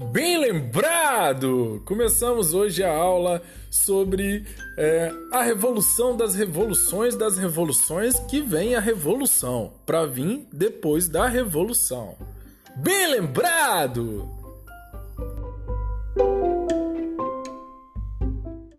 Bem lembrado! Começamos hoje a aula sobre é, a revolução das revoluções das revoluções que vem a revolução, para vir depois da revolução. Bem lembrado!